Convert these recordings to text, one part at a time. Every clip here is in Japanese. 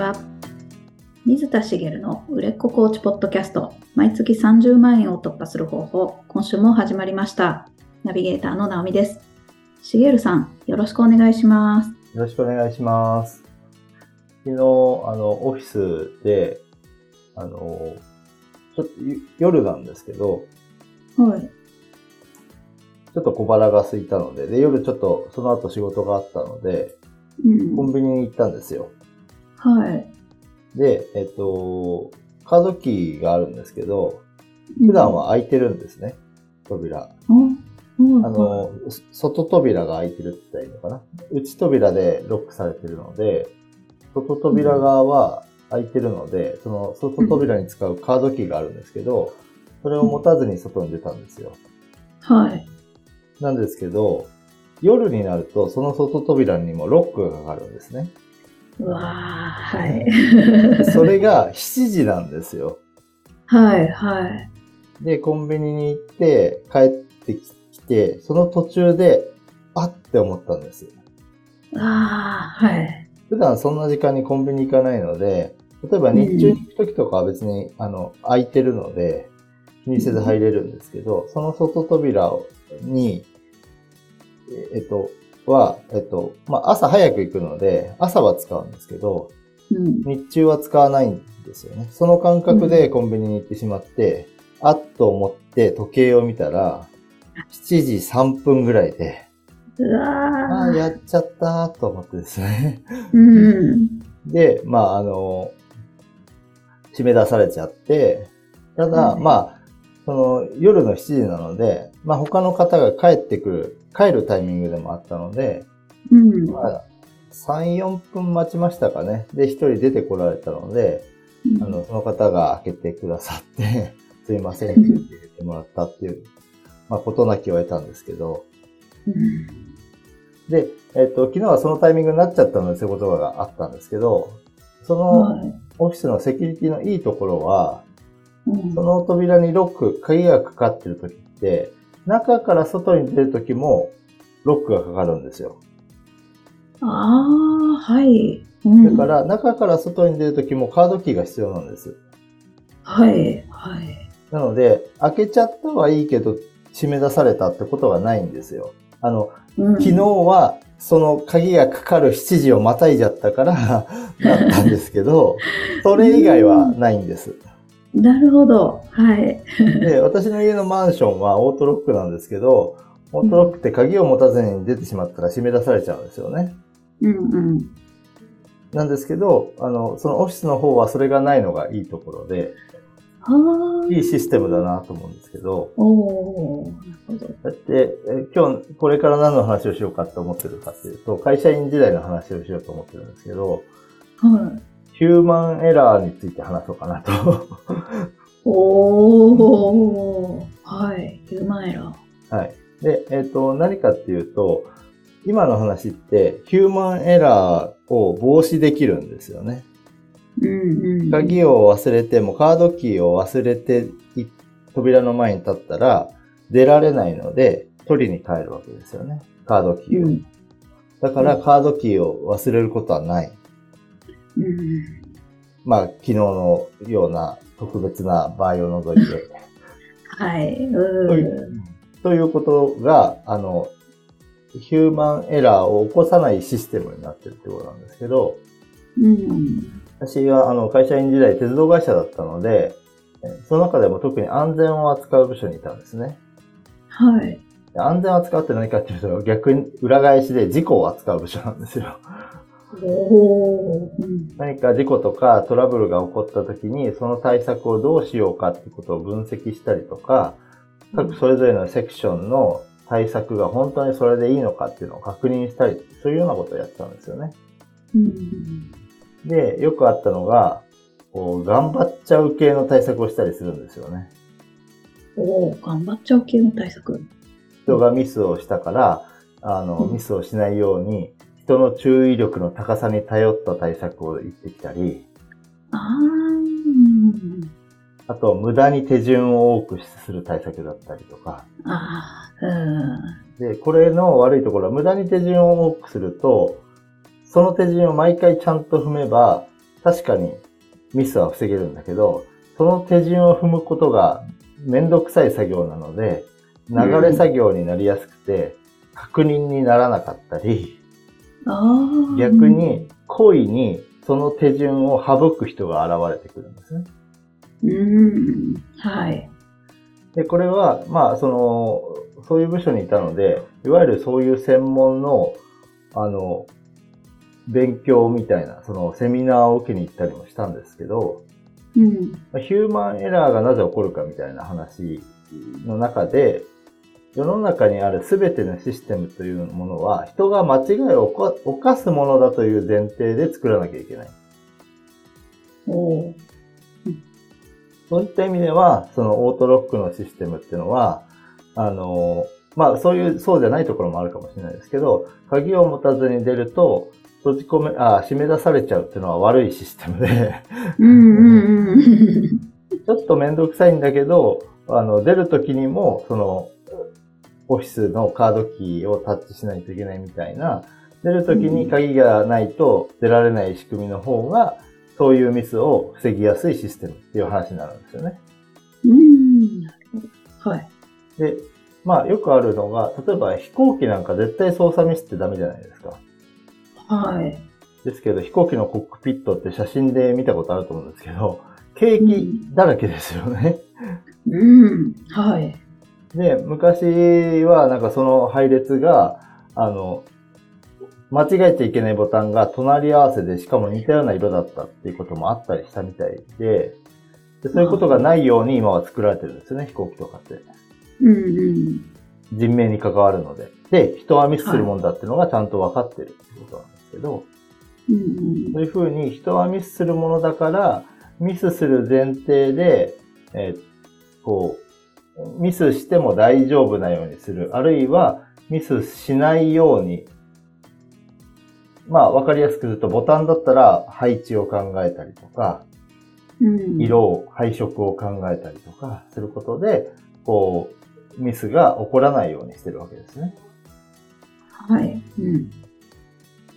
は。水田茂の売れっ子コーチポッドキャスト、毎月30万円を突破する方法、今週も始まりました。ナビゲーターの直美です。茂さん、よろしくお願いします。よろしくお願いします。昨日、あの、オフィスで、あの、ちょっとゆ夜なんですけど、はい。ちょっと小腹が空いたので、で、夜ちょっとその後仕事があったので、うんコンビニに行ったんですよ。はい。で、えっと、カードキーがあるんですけど、普段は開いてるんですね、扉。うん、あの、外扉が開いてるって言ったらいいのかな内扉でロックされてるので、外扉側は開いてるので、その外扉に使うカードキーがあるんですけど、それを持たずに外に出たんですよ。はい。なんですけど、夜になるとその外扉にもロックがかかるんですね。うわーはい。それが7時なんですよ。はい、はい。で、コンビニに行って帰ってきて、その途中で、あって思ったんです。ああ、はい。普段そんな時間にコンビニ行かないので、例えば日中に行く時とかは別に、あの、空いてるので、気にせず入れるんですけど、その外扉に、えっと、は、えっと、まあ、朝早く行くので、朝は使うんですけど、うん。日中は使わないんですよね。その感覚でコンビニに行ってしまって、あっと思って時計を見たら、7時3分ぐらいで、うあわあ、やっちゃったと思ってですね。ーうん。で、まあ、あの、締め出されちゃって、ただ、はいまあ、その夜の7時なので、まあ他の方が帰ってくる、帰るタイミングでもあったので、うん。まあ、3、4分待ちましたかね。で、一人出てこられたので、あの、その方が開けてくださって、すいませんって言ってもらったっていう、まあ、ことなきを得たんですけど、うん。で、えっ、と、昨日はそのタイミングになっちゃったので、そういうことがあったんですけど、そのはい。オフィスのセキュリティのいいところは、うんその扉にロック、鍵がかかってる時って、中から外に出る時もロックがかかるんですよ。ああ、はい。うんだから、中から外に出る時もカードキーが必要なんです。はい、はい。なので、開けちゃったはいいけど、締め出されたってことはないんですよ。あの、うん昨日は、その鍵がかかる7時をまたいじゃったから、なったんですけど、それ以外はないんです。なるほど。はい。で、私の家のマンションはオートロックなんですけど、オートロックって鍵を持たずに出てしまったら締め出されちゃうんですよね。うんうん。なんですけど、あの、そのオフィスの方はそれがないのがいいところで。いいシステムだなと思うんですけど、おおなるほど。だって、え今日これから何の話をしようかと思ってるかっていうと、会社員時代の話をしようと思ってるんですけど、はい。ヒューマンエラーについて話そうかなと。おおはい。ヒューマンエラー。はい。で、えっ、と、何かっていうと、今の話って、ヒューマンエラーを防止できるんですよね。うんうん。鍵を忘れても、カードキーを忘れてい、扉の前に立ったら、出られないので、取りに帰るわけですよね。カードキーを。うん。だから、カードキーを忘れることはない。うん。まあ、昨日のような特別な場合を除いて。はい。とう。いうんということが、あの、ヒューマンエラーを起こさないシステムになってるってことなんですけど、うん。私はあの会社員時代鉄道会社だったので、えその中でも特に安全を扱う部署にいたんですね。はい。で安全を扱うって何かっていうと逆に裏返しで事故を扱う部署なんですよ。何か事故とかトラブルが起こった時にその対策をどうしようかってことを分析したりとか、各それぞれのセクションの対策が本当にそれでいいのかっていうのを確認したり、そういうようなことをやってたんですよね。うん。で、よくあったのが、こう、頑張っちゃう系の対策をしたりするんですよね。おお頑張っちゃう系の対策。人がミスをしたから、あの、うんミスをしないように、人の注意力の高さに頼った対策を言ってきたり、ああ、と、無駄に手順を多くする対策だったりとか。ああ、うん。で、これの悪いところは、無駄に手順を多くすると、その手順を毎回ちゃんと踏めば、確かにミスは防げるんだけど、その手順を踏むことがめんどくさい作業なので、流れ作業になりやすくて、確認にならなかったり、逆に故意にその手順を省く人が現れてくるんですね。うん。はい。で、これは、まあ、その、そういう部署にいたので、いわゆるそういう専門の、あの、勉強みたいな、そのセミナーを受けに行ったりもしたんですけど、うん、ヒューマンエラーがなぜ起こるかみたいな話の中で、世の中にある全てのシステムというものは、人が間違いを犯すものだという前提で作らなきゃいけない。おそういった意味では、そのオートロックのシステムっていうのは、あの、まあそういう、そうじゃないところもあるかもしれないですけど、鍵を持たずに出ると、閉じ込め、あ、締め出されちゃうっていうのは悪いシステムで。うんうんうん、ちょっとめんどくさいんだけど、あの、出るときにも、その、オフィスのカードキーをタッチしないといけないみたいな、出るときに鍵がないと出られない仕組みの方が、そういうミスを防ぎやすいシステムっていう話になるんですよね。うん、なるほど。はい。で、まあよくあるのが、例えば飛行機なんか絶対操作ミスってダメじゃないですか。はい。ですけど、飛行機のコックピットって写真で見たことあると思うんですけど、ケーキだらけですよね。うん、はい。で、昔はなんかその配列が、あの、間違えちゃいけないボタンが隣り合わせで、しかも似たような色だったっていうこともあったりしたみたいで、でそういうことがないように今は作られてるんですよね、飛行機とかって。うんうん。人命に関わるので。で、人はミスするもんだっていうのがちゃんと分かってるってことなんですけど、うんうん、そういうふうに人はミスするものだから、ミスする前提で、えー、こう、ミスしても大丈夫なようにする。あるいは、ミスしないように。まあ、わかりやすく言うと、ボタンだったら配置を考えたりとか、うん、色を、配色を考えたりとかすることで、こう、ミスが起こらないようにしてるわけですね。はい。うん、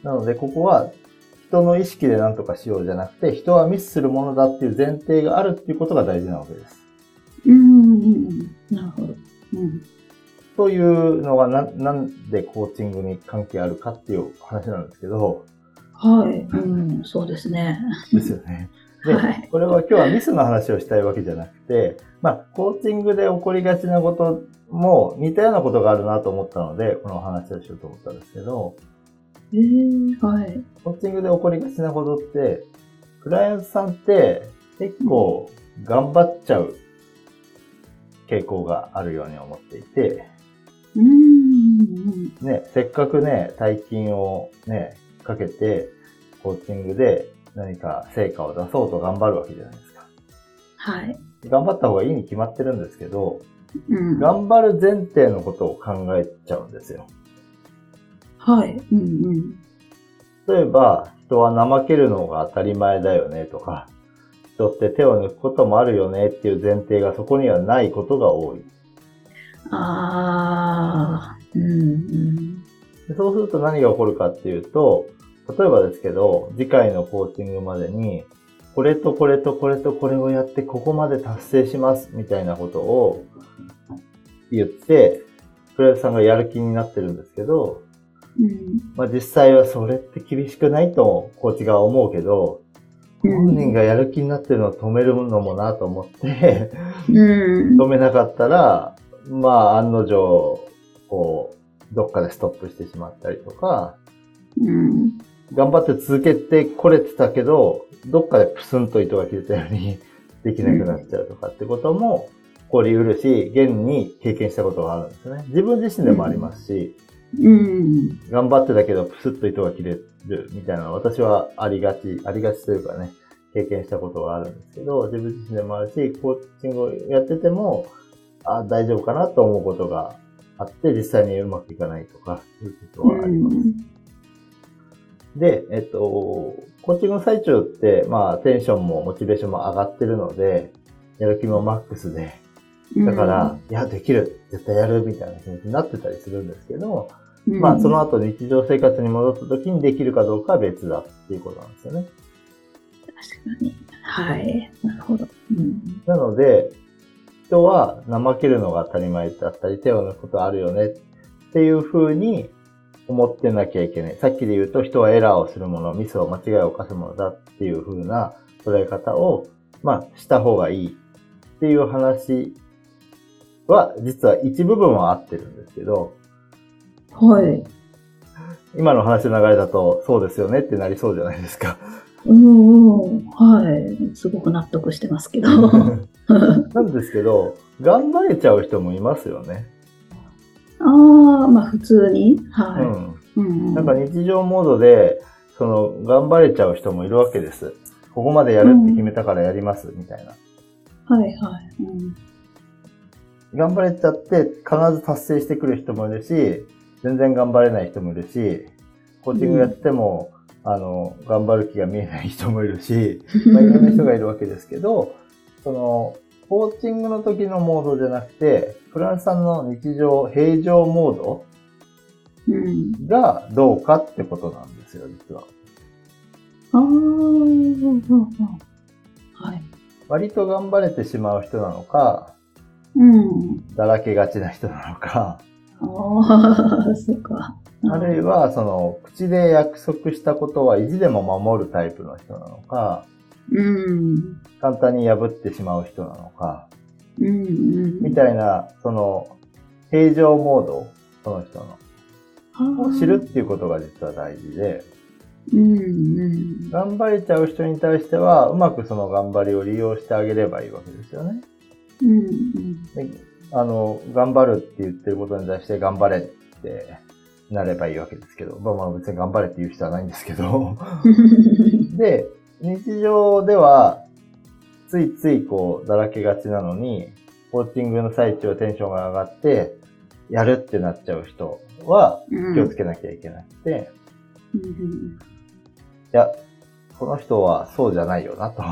なので、ここは、人の意識で何とかしようじゃなくて、人はミスするものだっていう前提があるっていうことが大事なわけです。うん、なるほど。うん。というのがな、なんでコーチングに関係あるかっていう話なんですけど。はい。うん、そうですね。ですよね。で、はい、これは今日はミスの話をしたいわけじゃなくて、まあ、コーチングで起こりがちなことも似たようなことがあるなと思ったので、この話をしようと思ったんですけど、えー、はい。コーチングで起こりがちなことって、クライアントさんって結構頑張っちゃう傾向があるように思っていて、ね、せっかくね、大金をね、かけて、コーチングで何か成果を出そうと頑張るわけじゃないですか。はい。頑張った方がいいに決まってるんですけど、うん、頑張る前提のことを考えちゃうんですよ。はい。うんうん、例えば、人は怠けるのが当たり前だよねとか、人って手を抜くこともあるよねっていう前提がそこにはないことが多い。ああ、うん、うん。そうすると何が起こるかっていうと、例えばですけど、次回のコーチングまでに、これとこれとこれとこれをやってここまで達成しますみたいなことを言って、クライさんがやる気になってるんですけど、うん、まあ実際はそれって厳しくないとコーチが思うけど、本人がやる気になってるのを止めるのもなと思ってうん、止めなかったら、まあ案の定、こう、どっかでストップしてしまったりとか、うん、頑張って続けてこれてたけど、どっかでプスンと糸が切れたように できなくなっちゃうとかってことも起こり得るし、現に経験したことがあるんですね。自分自身でもありますし、うん、頑張ってたけど、プスッと糸が切れるみたいなのは私はありがち、ありがちというかね、経験したことがあるんですけど、自分自身でもあるし、コーチングをやってても、あ大丈夫かなと思うことがあって、実際にうまくいかないとか、いうことはあります。で、えっと、コーチングの最中って、まあ、テンションもモチベーションも上がってるので、やる気もマックスで、だから、いや、できる、絶対やる。みたいな気持ちになってたりするんですけど、まあ、その後日常生活に戻った時にできるかどうかは別だっていうことなんですよね。確かに。はい。なるほど。うん。なので、人は怠けるのが当たり前だったり、手を抜くことあるよねっていう風に思ってなきゃいけない。さっきで言うと人はエラーをするもの、ミスを間違いを犯すものだっていう風な捉え方を、まあ、した方がいいっていう話は、実は一部分は合ってるんですけど、はい。今の話の流れだと、そうですよねってなりそうじゃないですか。うんうん。はい。すごく納得してますけど。なんですけど、頑張れちゃう人もいますよね。ああ、まあ普通に。うはい。ん。うんうん。なんか日常モードで、その、頑張れちゃう人もいるわけです。ここまでやるって決めたからやります、みたいな。はいはい。うん頑張れちゃって、必ず達成してくる人もいるし、全然頑張れない人もいるし、コーチングやっても、あの、頑張る気が見えない人もいるし、まあ、いろんな人がいるわけですけど、その、コーチングの時のモードじゃなくて、フランスさんの日常、平常モードうん。がどうかってことなんですよ、実は。ああ、はい。割と頑張れてしまう人なのか、うん。だらけがちな人なのか、ああ、そうか。あるいは、その、口で約束したことは意地でも守るタイプの人なのか、うん。簡単に破ってしまう人なのか、うん。うん。みたいな、その、平常モード、その人の、を知るっていうことが実は大事で、うん。うん。頑張れちゃう人に対しては、うまくその頑張りを利用してあげればいいわけですよね。うん。であの、頑張るって言ってることに対して頑張れってなればいいわけですけど、まあまあ別に頑張れって言う人はないんですけど、うん。で、日常では、ついついこう、だらけがちなのに、コーチングの最中テンションが上がって、やるってなっちゃう人は気をつけなきゃいけなくて、うん。いや、この人はそうじゃないよなと。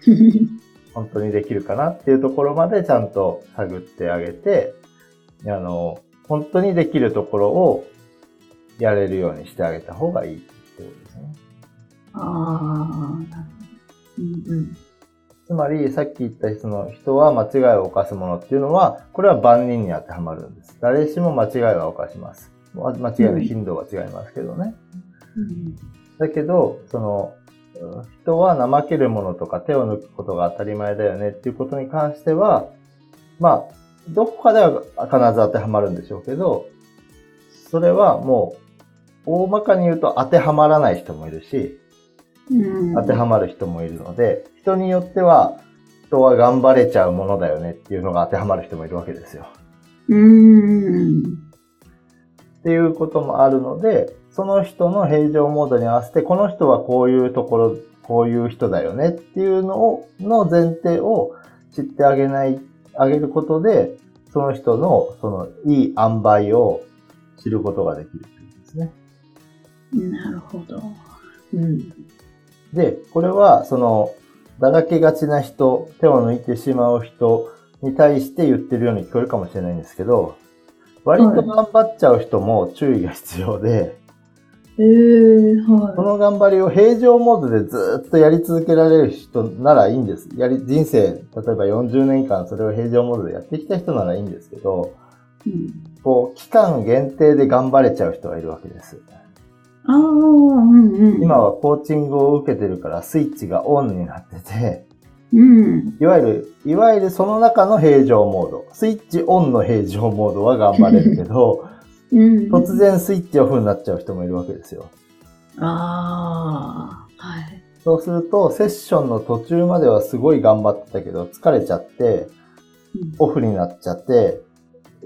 本当にできるかなっていうところまでちゃんと探ってあげて、あの、本当にできるところをやれるようにしてあげた方がいいってことですね。ああ、なるほど。うん。うん。つまり、さっき言ったその人は間違いを犯すものっていうのは、これは万人に当てはまるんです。誰しも間違いは犯します。ま間違いの頻度は違いますけどね。うん。だけど、その、うん人は怠けるものとか手を抜くことが当たり前だよねっていうことに関しては、まあ、どこかでは必ず当てはまるんでしょうけど、それはもう、大まかに言うと当てはまらない人もいるし、うん。当てはまる人もいるので、人によっては、人は頑張れちゃうものだよねっていうのが当てはまる人もいるわけですよ。うん。っていうこともあるので、その人の平常モードに合わせて、この人はこういうところ、こういう人だよねっていうのを、の前提を知ってあげない、あげることで、その人の、その、いい塩梅を知ることができるというんですね。なるほど。うん。で、これは、その、だらけがちな人、手を抜いてしまう人に対して言ってるように聞こえるかもしれないんですけど、割と頑張っちゃう人も注意が必要で、ええー、こはの頑張りを平常モードでずっとやり続けられる人ならいいんです。やり、人生、例えば40年間それを平常モードでやってきた人ならいいんですけど、い。うん。こう、期間限定で頑張れちゃう人がいるわけです。ああ、うんうん。今はコーチングを受けてるからスイッチがオンになってて、うん。いわゆる、いわゆるその中の平常モード。スイッチオンの平常モードは頑張れるけど、うん。突然スイッチオフになっちゃう人もいるわけですよ。ああ、はい。そうすると、セッションの途中まではすごい頑張ってたけど、疲れちゃって、うんオフになっちゃって、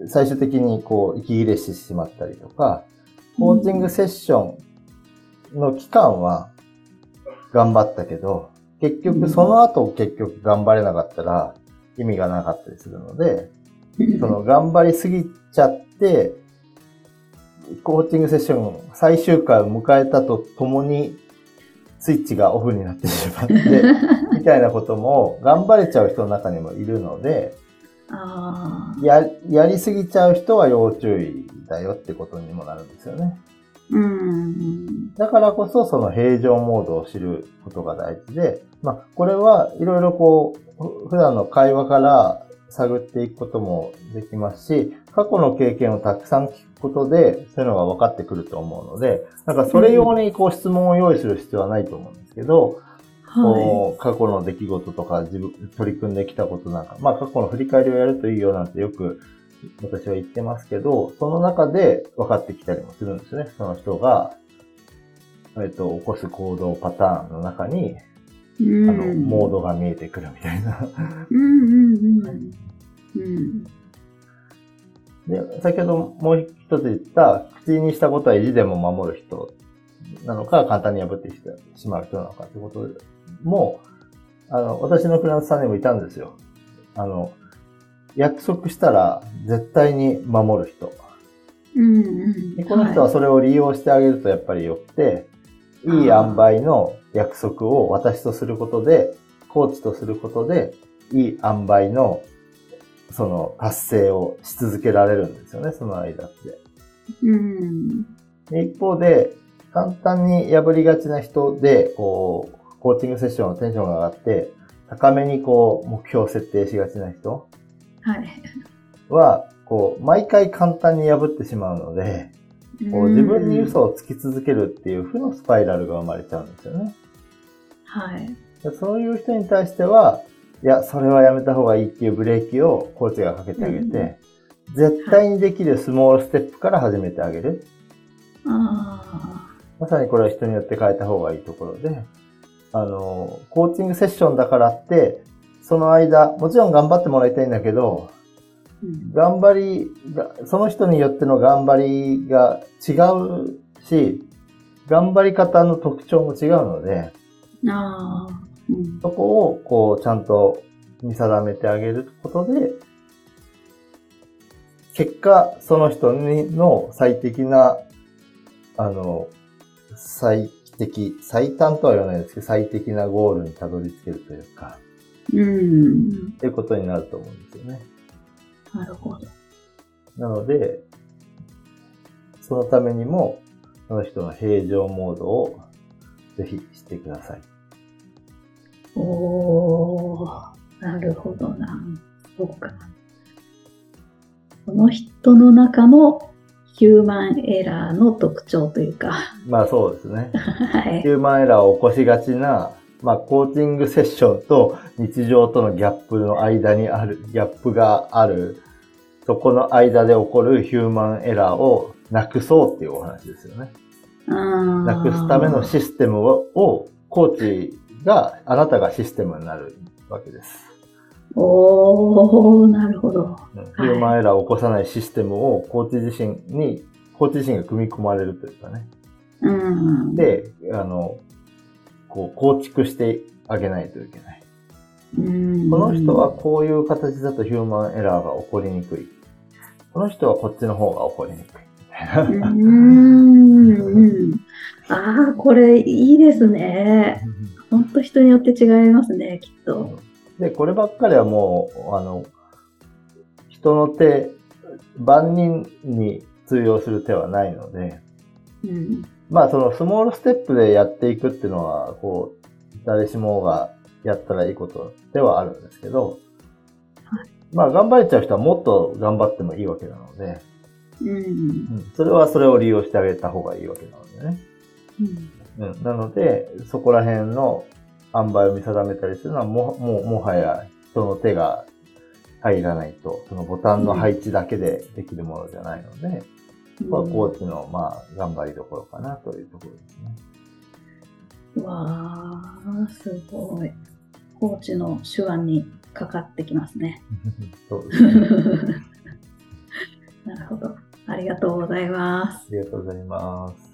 最終的にこう、息切れしてしまったりとか、コーチングセッションの期間は頑張ったけど、結局その後結局頑張れなかったら意味がなかったりするので、その頑張りすぎちゃって、コーチングセッション最終回を迎えたとともに、スイッチがオフになってしまって、みたいなことも頑張れちゃう人の中にもいるので、や、やりすぎちゃう人は要注意だよってことにもなるんですよね。うん。だからこそ、その平常モードを知ることが大事で、まあ、これはいろいろこう、ふ普段の会話から探っていくこともできますし、過去の経験をたくさん聞くことで、そういうのが分かってくると思うので、なんかそれ用にこう質問を用意する必要はないと思うんですけど、はこう過去の出来事とか自分、取り組んできたことなんか、まあ過去の振り返りをやるといいよなんてよく私は言ってますけど、その中で分かってきたりもするんですね。その人が、えっと、起こす行動パターンの中に。あの、モードが見えてくるみたいな。うんうんうん。うん。で、先ほどもう一つ言った、口にしたことは意地でも守る人なのか、簡単に破ってしまう人なのかってことも、あの、私のクラントさんにもいたんですよ。あの、約束したら絶対に守る人。うんうん。でこの人はそれを利用してあげるとやっぱりよって、いい塩梅の約束を私とすることで、コーチとすることで、いい塩梅のその達成をし続けられるんですよね、その間って。うん。で一方で、簡単に破りがちな人で、こう、コーチングセッションのテンションが上がって、高めにこう、目標を設定しがちな人はい。は、こう、毎回簡単に破ってしまうので、こう自分に嘘をつき続けるっていう負のスパイラルが生まれちゃうんですよね。はい。でそういう人に対しては、いや、それはやめた方がいいっていうブレーキをコーチがかけてあげて、絶対にできるスモールステップから始めてあげる。あまさにこれは人によって変えた方がいいところで、あの、コーチングセッションだからって、その間、もちろん頑張ってもらいたいんだけど、あ。うん。頑張りが、その人によっての頑張りが違うし、頑張り方の特徴も違うので。うん。そこをこうちゃんと見定めてあげることで、結果、その人にの最適な、あの、最適、最短とは言わないですけど、最適なゴールにたどり着けるというか、うん。っていうことになると思うんですよね。なるほど。なので、そのためにも、その人の平常モードをぜひしてください。おー、なるほどな。そうか。その人の中のヒューマンエラーの特徴というか、まあそうですね。はいヒ。ューマンエラーを起こしがちな、まあコーチングセッションと日常とのギャップの間にある、ギャップがある、そこの間で起こるヒューマンエラーをなくそうっていうお話ですよね。ななくすためのシステムを、をコーチが、あなたがシステムになるわけです。おー、なるほど。うんヒューマンエラーを起こさないシステムをコーチ自身に、コーチ自身が組み込まれるというかね。うん。で、あの、こう、構築してあげないといけない。うん、この人はこういう形だとヒューマンエラーが起こりにくい。この人はこっちの方が起こりにくい。うーん。ああ、これいいですね。本当人によって違いますね、きっと。で、こればっかりはもう、あの、人の手、万人に通用する手はないので、うん。まあそのスモールステップでやっていくっていうのは、こう、誰しもがやったらいいことではあるんですけど、はいまあ頑張れちゃう人はもっと頑張ってもいいわけなので、うん。うん、それはそれを利用してあげた方がいいわけなのでね。うん。うん、なので、そこら辺の塩梅を見定めたりするのはも、もう、もはや人の手が入らないと、そのボタンの配置だけでできるものじゃないので、ここはコーチの、まあ、頑張りどころかなというところですね。わあ、すごい。コーチの手腕にかかってきますね。そうですね。なるほど。ありがとうございます。ありがとうございます。